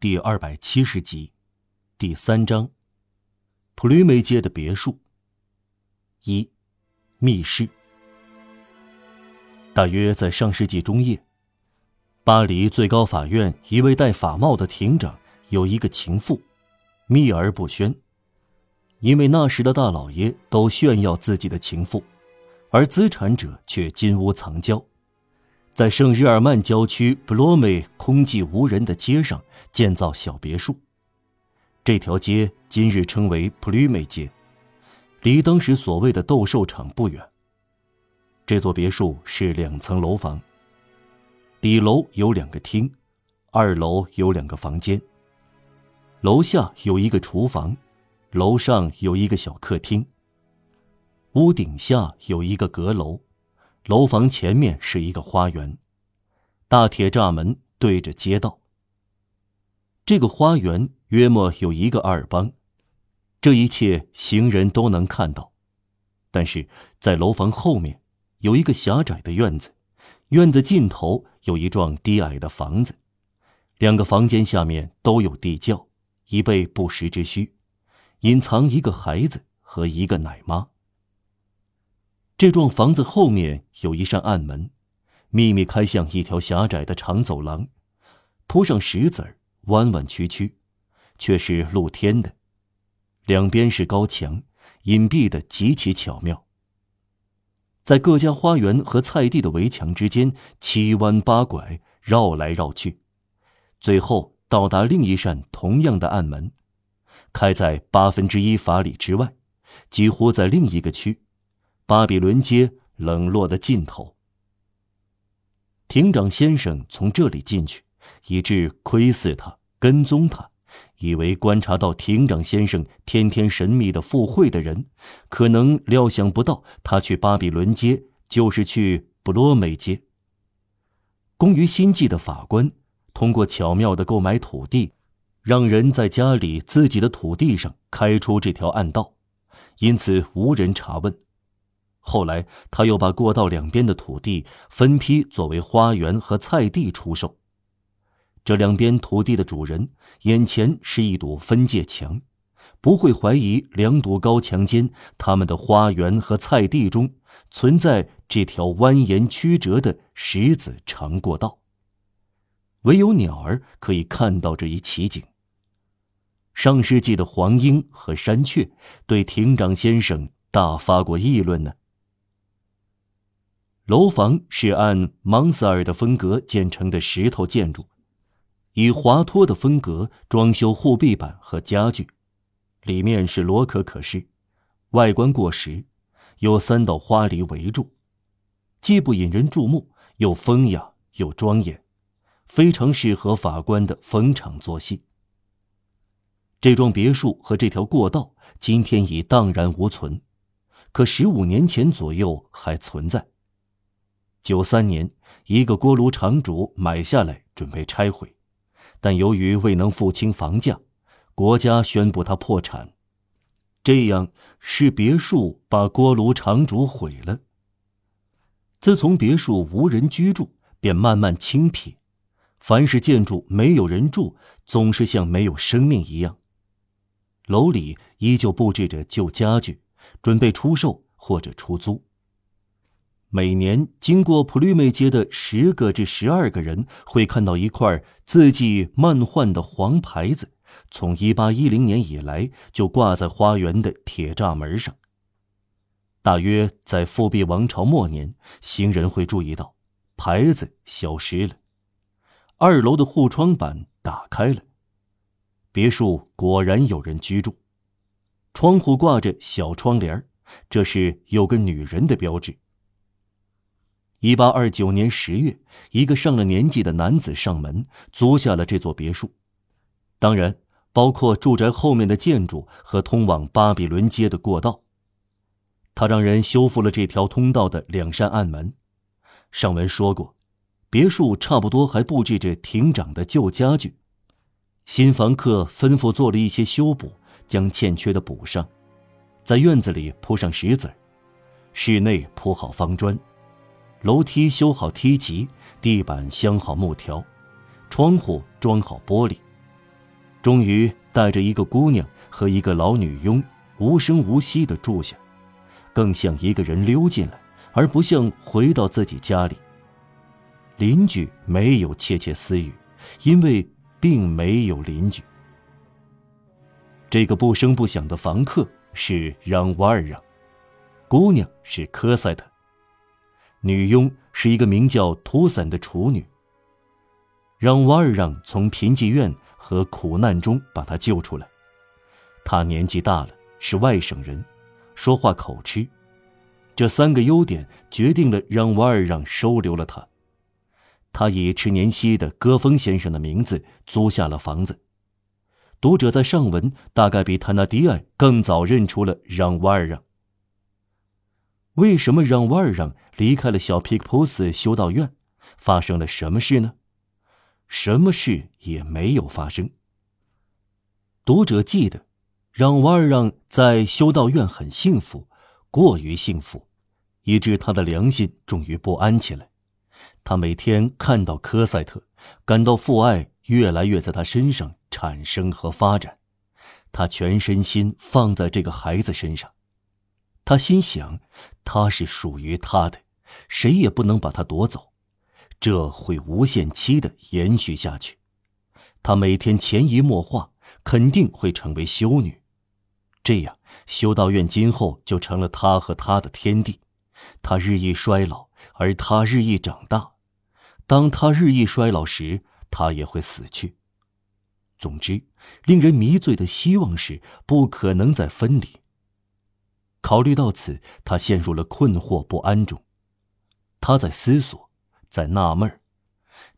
第二百七十集，第三章，普吕梅街的别墅。一，密室。大约在上世纪中叶，巴黎最高法院一位戴法帽的庭长有一个情妇，秘而不宣。因为那时的大老爷都炫耀自己的情妇，而资产者却金屋藏娇。在圣日耳曼郊区布罗梅空寂无人的街上建造小别墅，这条街今日称为普吕梅街，离当时所谓的斗兽场不远。这座别墅是两层楼房，底楼有两个厅，二楼有两个房间，楼下有一个厨房，楼上有一个小客厅，屋顶下有一个阁楼。楼房前面是一个花园，大铁栅门对着街道。这个花园约莫有一个阿尔邦，这一切行人都能看到。但是在楼房后面有一个狭窄的院子，院子尽头有一幢低矮的房子，两个房间下面都有地窖，以备不时之需，隐藏一个孩子和一个奶妈。这幢房子后面有一扇暗门，秘密开向一条狭窄的长走廊，铺上石子儿，弯弯曲曲，却是露天的。两边是高墙，隐蔽的极其巧妙。在各家花园和菜地的围墙之间七弯八拐绕来绕去，最后到达另一扇同样的暗门，开在八分之一法里之外，几乎在另一个区。巴比伦街冷落的尽头。庭长先生从这里进去，以致窥视他、跟踪他，以为观察到庭长先生天天神秘的赴会的人，可能料想不到他去巴比伦街就是去布罗梅街。工于心计的法官，通过巧妙的购买土地，让人在家里自己的土地上开出这条暗道，因此无人查问。后来，他又把过道两边的土地分批作为花园和菜地出售。这两边土地的主人眼前是一堵分界墙，不会怀疑两堵高墙间他们的花园和菜地中存在这条蜿蜒曲折的石子长过道。唯有鸟儿可以看到这一奇景。上世纪的黄莺和山雀对庭长先生大发过议论呢。楼房是按芒塞尔的风格建成的石头建筑，以华托的风格装修护壁板和家具，里面是罗可可式，外观过时，有三道花篱围住，既不引人注目，又风雅又庄严，非常适合法官的逢场作戏。这幢别墅和这条过道今天已荡然无存，可十五年前左右还存在。九三年，一个锅炉厂主买下来，准备拆毁，但由于未能付清房价，国家宣布他破产。这样是别墅把锅炉厂主毁了。自从别墅无人居住，便慢慢清撇。凡是建筑没有人住，总是像没有生命一样。楼里依旧布置着旧家具，准备出售或者出租。每年经过普吕梅街的十个至十二个人会看到一块字迹漫画的黄牌子，从一八一零年以来就挂在花园的铁栅门上。大约在复辟王朝末年，行人会注意到牌子消失了，二楼的护窗板打开了，别墅果然有人居住，窗户挂着小窗帘这是有个女人的标志。一八二九年十月，一个上了年纪的男子上门租下了这座别墅，当然包括住宅后面的建筑和通往巴比伦街的过道。他让人修复了这条通道的两扇暗门。上文说过，别墅差不多还布置着庭长的旧家具。新房客吩咐做了一些修补，将欠缺的补上，在院子里铺上石子，室内铺好方砖。楼梯修好梯级，地板镶好木条，窗户装好玻璃，终于带着一个姑娘和一个老女佣无声无息地住下，更像一个人溜进来，而不像回到自己家里。邻居没有窃窃私语，因为并没有邻居。这个不声不响的房客是让瓦尔让，姑娘是科赛特，女佣是一个名叫图散的处女。让瓦尔让从贫瘠院和苦难中把她救出来。她年纪大了，是外省人，说话口吃，这三个优点决定了让瓦尔让收留了她。他以迟年希的戈峰先生的名字租下了房子。读者在上文大概比坦纳迪埃更早认出了让瓦尔让。为什么让瓦尔让离开了小皮克普斯修道院？发生了什么事呢？什么事也没有发生。读者记得，让瓦尔让在修道院很幸福，过于幸福，以致他的良心终于不安起来。他每天看到科赛特，感到父爱越来越在他身上产生和发展，他全身心放在这个孩子身上。他心想，他是属于他的，谁也不能把他夺走。这会无限期的延续下去。她每天潜移默化，肯定会成为修女。这样，修道院今后就成了她和她的天地。她日益衰老，而她日益长大。当她日益衰老时，她也会死去。总之，令人迷醉的希望是不可能再分离。考虑到此，他陷入了困惑不安中。他在思索。在纳闷，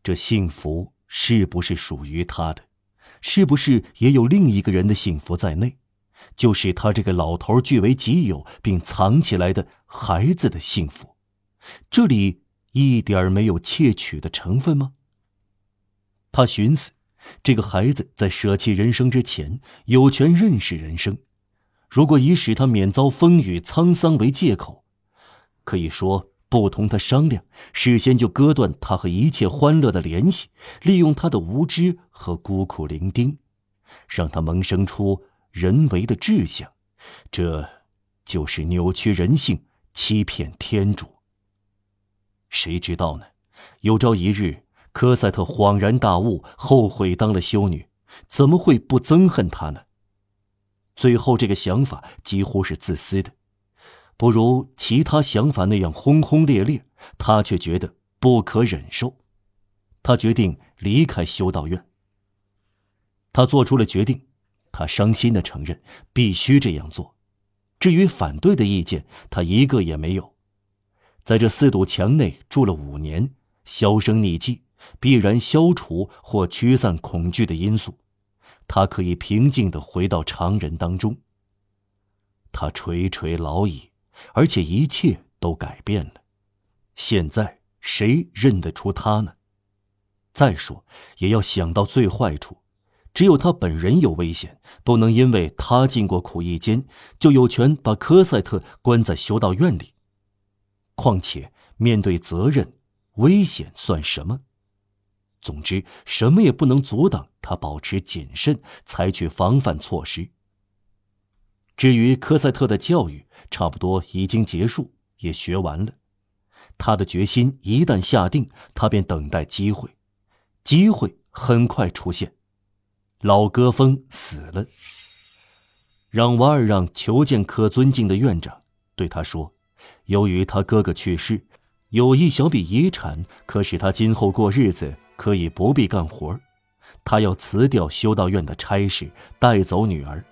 这幸福是不是属于他的？是不是也有另一个人的幸福在内？就是他这个老头据为己有并藏起来的孩子的幸福？这里一点没有窃取的成分吗？他寻思，这个孩子在舍弃人生之前，有权认识人生。如果以使他免遭风雨沧桑为借口，可以说。不同他商量，事先就割断他和一切欢乐的联系，利用他的无知和孤苦伶仃，让他萌生出人为的志向，这，就是扭曲人性、欺骗天主。谁知道呢？有朝一日，科赛特恍然大悟，后悔当了修女，怎么会不憎恨他呢？最后，这个想法几乎是自私的。不如其他想法那样轰轰烈烈，他却觉得不可忍受。他决定离开修道院。他做出了决定，他伤心的承认必须这样做。至于反对的意见，他一个也没有。在这四堵墙内住了五年，销声匿迹，必然消除或驱散恐惧的因素。他可以平静的回到常人当中。他垂垂老矣。而且一切都改变了，现在谁认得出他呢？再说，也要想到最坏处，只有他本人有危险，不能因为他进过苦役间，就有权把科赛特关在修道院里。况且，面对责任，危险算什么？总之，什么也不能阻挡他保持谨慎，采取防范措施。至于科赛特的教育，差不多已经结束，也学完了。他的决心一旦下定，他便等待机会。机会很快出现。老戈峰死了。让瓦尔让求见可尊敬的院长，对他说：“由于他哥哥去世，有一小笔遗产可使他今后过日子可以不必干活。他要辞掉修道院的差事，带走女儿。”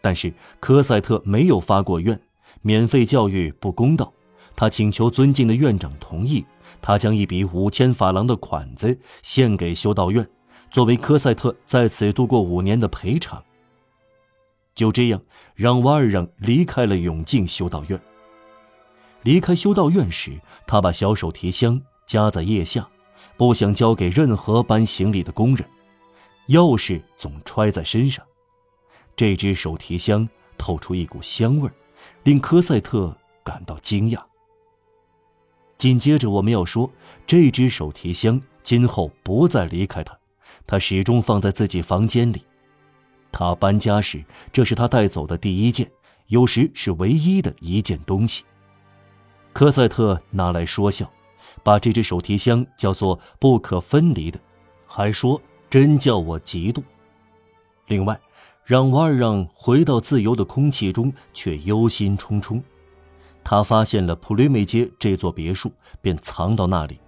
但是科赛特没有发过愿，免费教育不公道。他请求尊敬的院长同意，他将一笔五千法郎的款子献给修道院，作为科赛特在此度过五年的赔偿。就这样，让瓦尔让离开了永静修道院。离开修道院时，他把小手提箱夹在腋下，不想交给任何搬行李的工人，钥匙总揣在身上。这只手提箱透出一股香味儿，令科赛特感到惊讶。紧接着，我们要说，这只手提箱今后不再离开他，他始终放在自己房间里。他搬家时，这是他带走的第一件，有时是唯一的一件东西。科赛特拿来说笑，把这只手提箱叫做不可分离的，还说真叫我嫉妒。另外，让瓦尔让回到自由的空气中，却忧心忡忡。他发现了普雷梅街这座别墅，便藏到那里。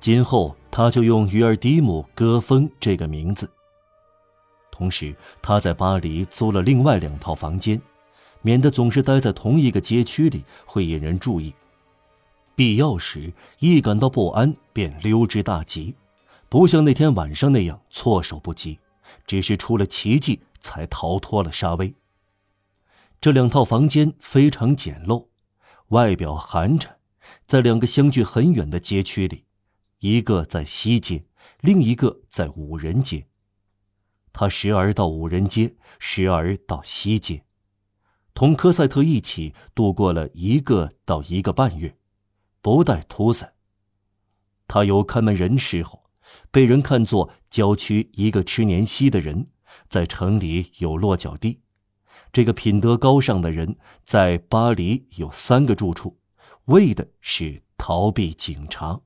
今后他就用于尔迪姆戈峰这个名字。同时，他在巴黎租了另外两套房间，免得总是待在同一个街区里会引人注意。必要时，一感到不安便溜之大吉，不像那天晚上那样措手不及，只是出了奇迹才逃脱了沙威。这两套房间非常简陋，外表寒碜，在两个相距很远的街区里。一个在西街，另一个在五人街。他时而到五人街，时而到西街，同科赛特一起度过了一个到一个半月，不带拖伞。他有看门人时候，被人看作郊区一个吃年息的人，在城里有落脚地。这个品德高尚的人在巴黎有三个住处，为的是逃避警察。